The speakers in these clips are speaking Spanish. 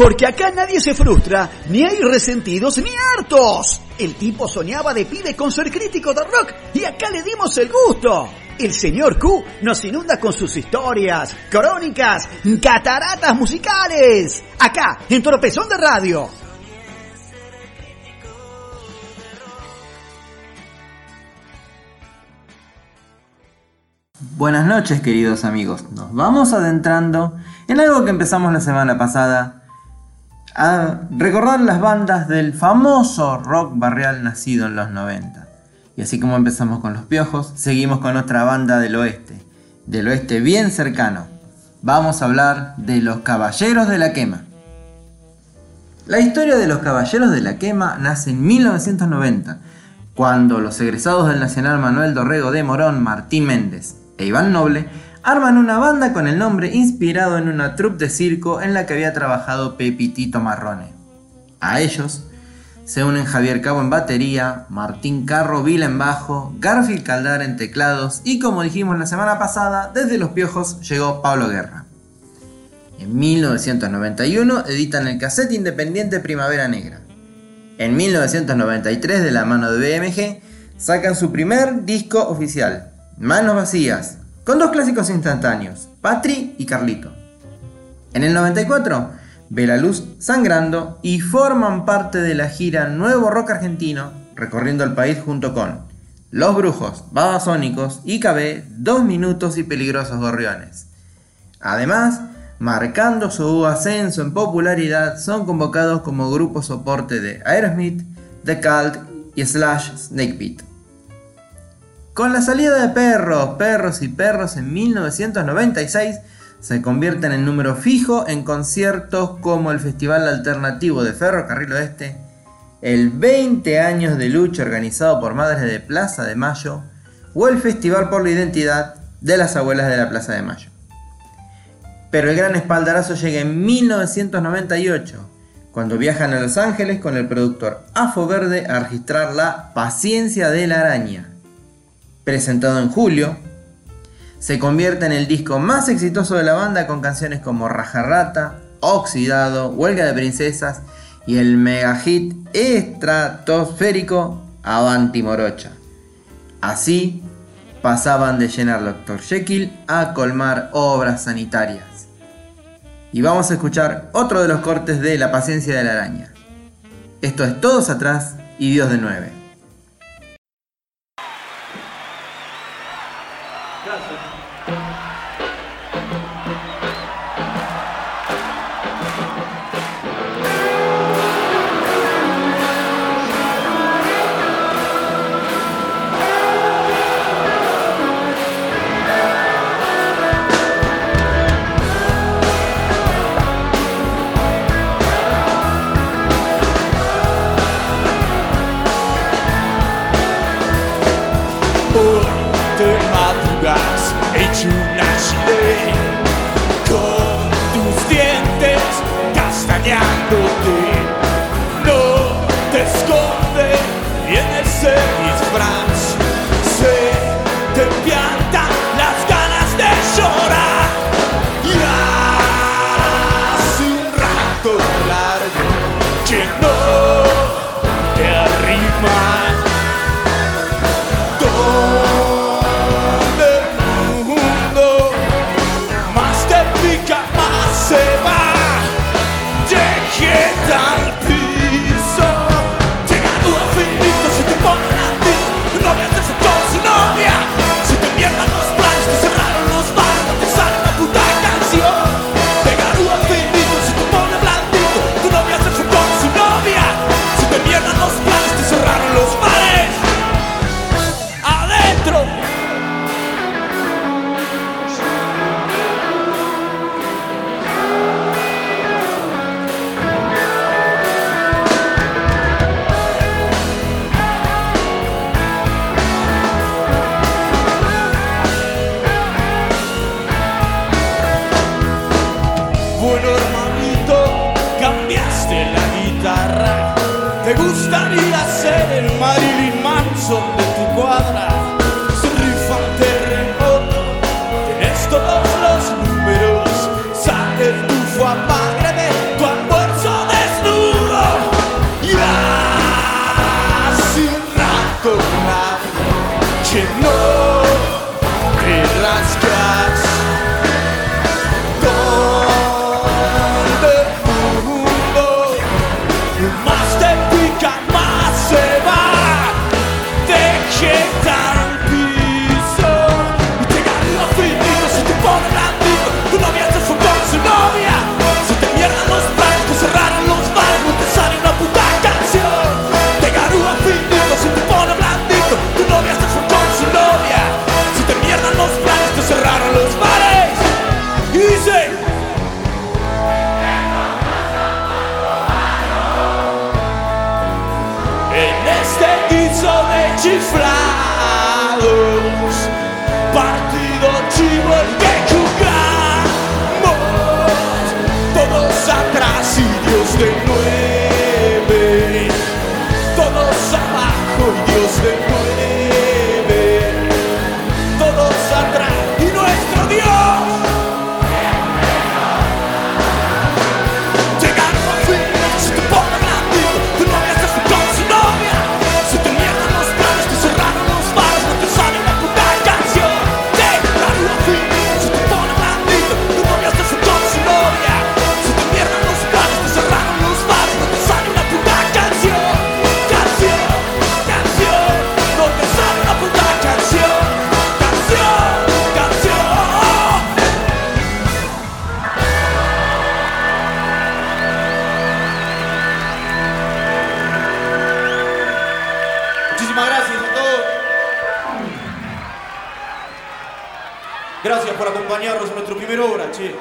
Porque acá nadie se frustra, ni hay resentidos ni hartos. El tipo soñaba de pibe con ser crítico de rock y acá le dimos el gusto. El señor Q nos inunda con sus historias, crónicas, cataratas musicales. Acá, en Tropezón de Radio. Buenas noches queridos amigos, nos vamos adentrando en algo que empezamos la semana pasada a recordar las bandas del famoso rock barrial nacido en los 90. Y así como empezamos con los piojos, seguimos con otra banda del oeste, del oeste bien cercano. Vamos a hablar de los Caballeros de la Quema. La historia de los Caballeros de la Quema nace en 1990, cuando los egresados del Nacional Manuel Dorrego de Morón, Martín Méndez e Iván Noble arman una banda con el nombre inspirado en una troupe de circo en la que había trabajado Pepitito Marrone. A ellos se unen Javier Cabo en batería, Martín Carro Vila en bajo, Garfield Caldar en teclados y como dijimos la semana pasada, desde Los Piojos llegó Pablo Guerra. En 1991 editan el cassette independiente Primavera Negra. En 1993, de la mano de BMG, sacan su primer disco oficial, Manos Vacías, con dos clásicos instantáneos, Patri y Carlito. En el 94, ve la luz sangrando y forman parte de la gira Nuevo Rock Argentino, recorriendo el país junto con Los Brujos, Babasónicos, IKB, Dos Minutos y Peligrosos Gorriones. Además, marcando su ascenso en popularidad, son convocados como grupo soporte de Aerosmith, The Cult y Slash Snakepit. Con la salida de Perros, Perros y Perros en 1996, se convierten en número fijo en conciertos como el Festival Alternativo de Ferrocarril Oeste, el 20 años de lucha organizado por Madres de Plaza de Mayo o el Festival por la Identidad de las Abuelas de la Plaza de Mayo. Pero el gran espaldarazo llega en 1998, cuando viajan a Los Ángeles con el productor Afo Verde a registrar la Paciencia de la Araña, presentado en julio, se convierte en el disco más exitoso de la banda con canciones como Rajarrata, Oxidado, Huelga de Princesas y el mega hit estratosférico Avanti Morocha. Así pasaban de llenar Dr. Jekyll a colmar obras sanitarias. Y vamos a escuchar otro de los cortes de La paciencia de la araña. Esto es Todos atrás y Dios de nueve. Todos los números, sale el tufo a de Este guiso de chiflados. Partido chivo el que jugamos. Todos atrás y Dios de nueve. Todos abajo y Dios de nueve Gracias a todos. Gracias por acompañarnos en nuestra primera obra, che.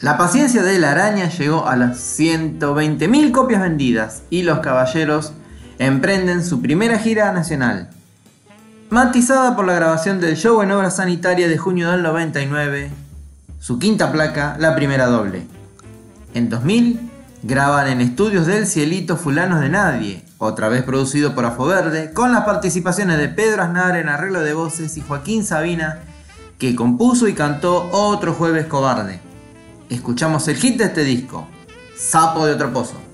La paciencia de la araña llegó a las 120.000 copias vendidas y los caballeros emprenden su primera gira nacional. Matizada por la grabación del show en obra sanitaria de junio del 99, su quinta placa, la primera doble. En 2000 graban en estudios del Cielito Fulanos de Nadie, otra vez producido por Afoverde, con las participaciones de Pedro Aznar en arreglo de voces y Joaquín Sabina, que compuso y cantó Otro Jueves Cobarde. Escuchamos el hit de este disco, Sapo de otro pozo.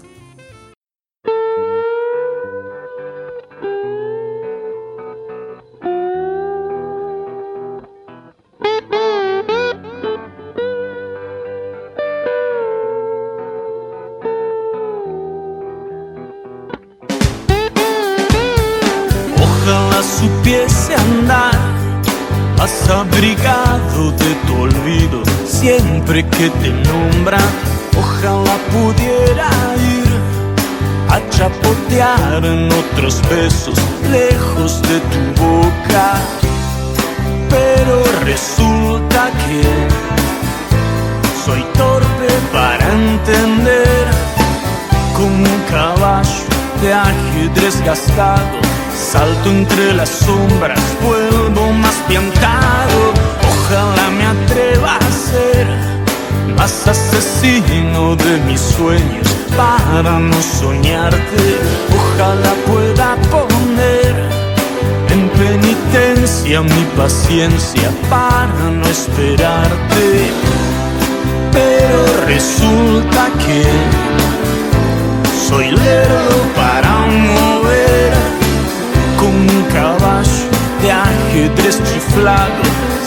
Supiese andar, has abrigado de tu olvido siempre que te nombran. Ojalá pudiera ir a chapotear en otros besos lejos de tu boca. Pero resulta que soy torpe para entender como un caballo de ajedrez gastado. Salto entre las sombras, vuelvo más piantado. Ojalá me atreva a ser más asesino de mis sueños para no soñarte. Ojalá pueda poner en penitencia mi paciencia para no esperarte. Pero resulta que soy lerdo para mover ajedrez chiflado.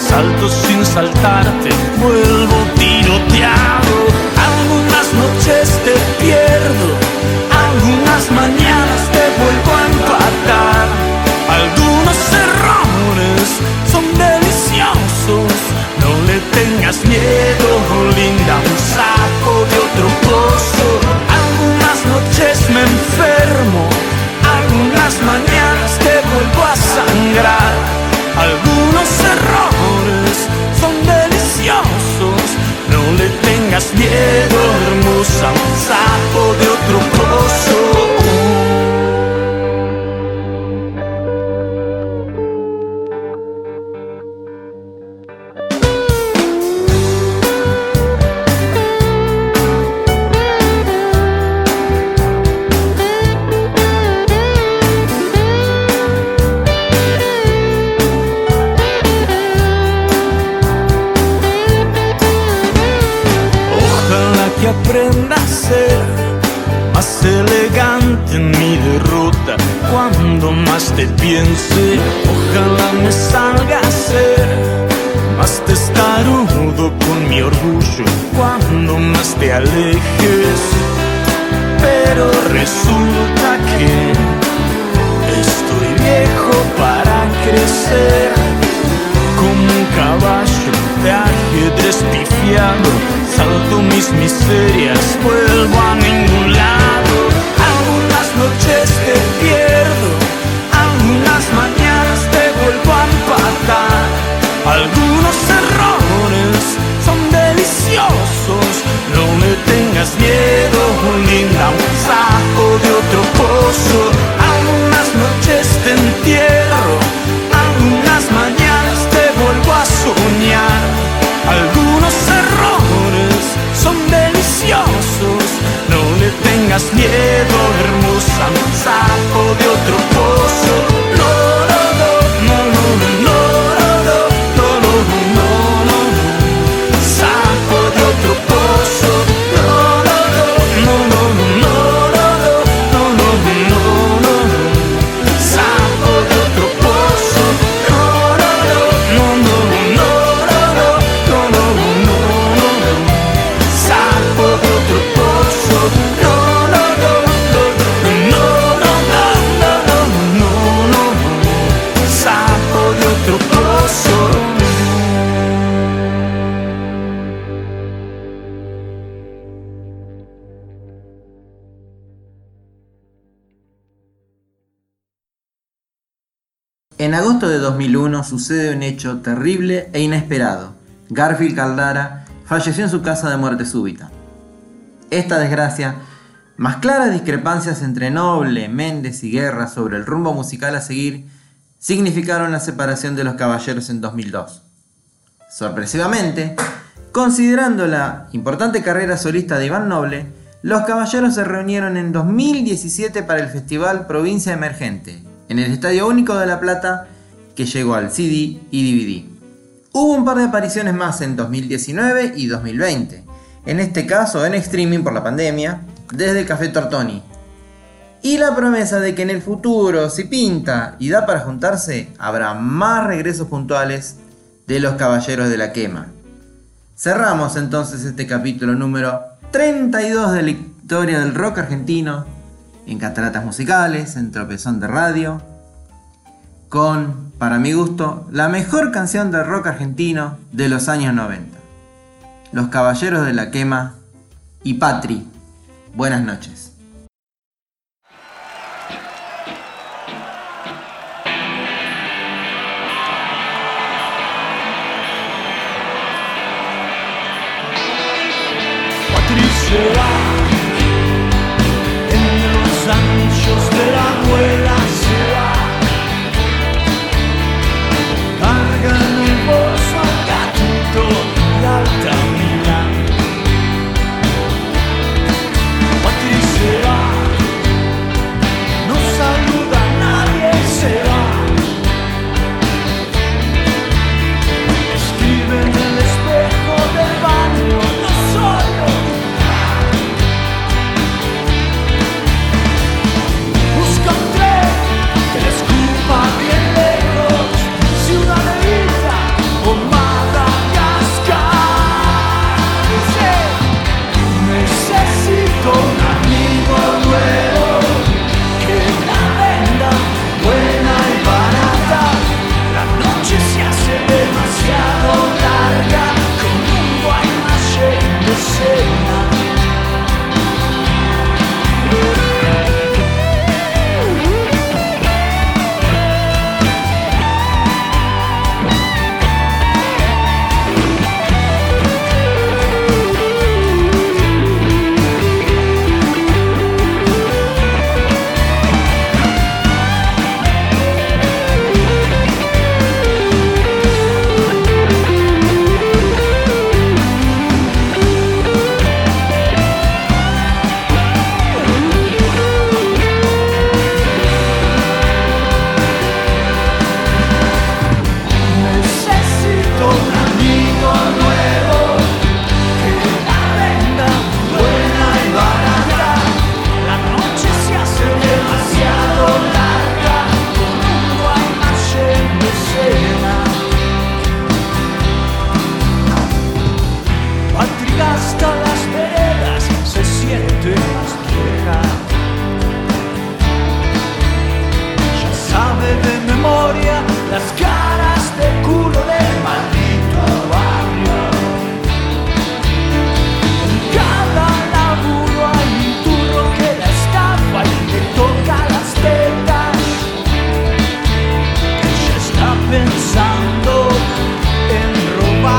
Salto sin saltarte, vuelvo tiroteado. Algunas noches te pierdo, algunas mañanas te vuelvo a empatar. Algunos errores son deliciosos, no le tengas miedo, linda, un sapo de otro pozo. Algunas noches me enfermo, algunas mañanas te vuelvo a sangrar. Algunos errores son deliciosos, no le tengas miedo, hermosa, sapo de otro. Te piense, ojalá me salga a ser más testarudo con mi orgullo cuando más te alejes. Pero resulta que estoy viejo para crecer como un caballo de ajedrez pifiado. Salto mis miserias, vuelvo a ningún lado. Algunas noches te entierro, algunas mañanas te vuelvo a soñar. Algunos errores son deliciosos, no le tengas miedo, hermosa, En agosto de 2001 sucede un hecho terrible e inesperado. Garfield Caldara falleció en su casa de muerte súbita. Esta desgracia, más claras discrepancias entre Noble, Méndez y Guerra sobre el rumbo musical a seguir, significaron la separación de los caballeros en 2002. Sorpresivamente, considerando la importante carrera solista de Iván Noble, los caballeros se reunieron en 2017 para el Festival Provincia Emergente, en el Estadio Único de La Plata, que llegó al CD y DVD. Hubo un par de apariciones más en 2019 y 2020, en este caso en streaming por la pandemia, desde Café Tortoni. Y la promesa de que en el futuro, si pinta y da para juntarse, habrá más regresos puntuales de los Caballeros de la Quema. Cerramos entonces este capítulo número 32 de la historia del rock argentino, en Cataratas Musicales, en Tropezón de Radio, con, para mi gusto, la mejor canción de rock argentino de los años 90. Los Caballeros de la Quema y Patri. Buenas noches.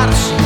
watch.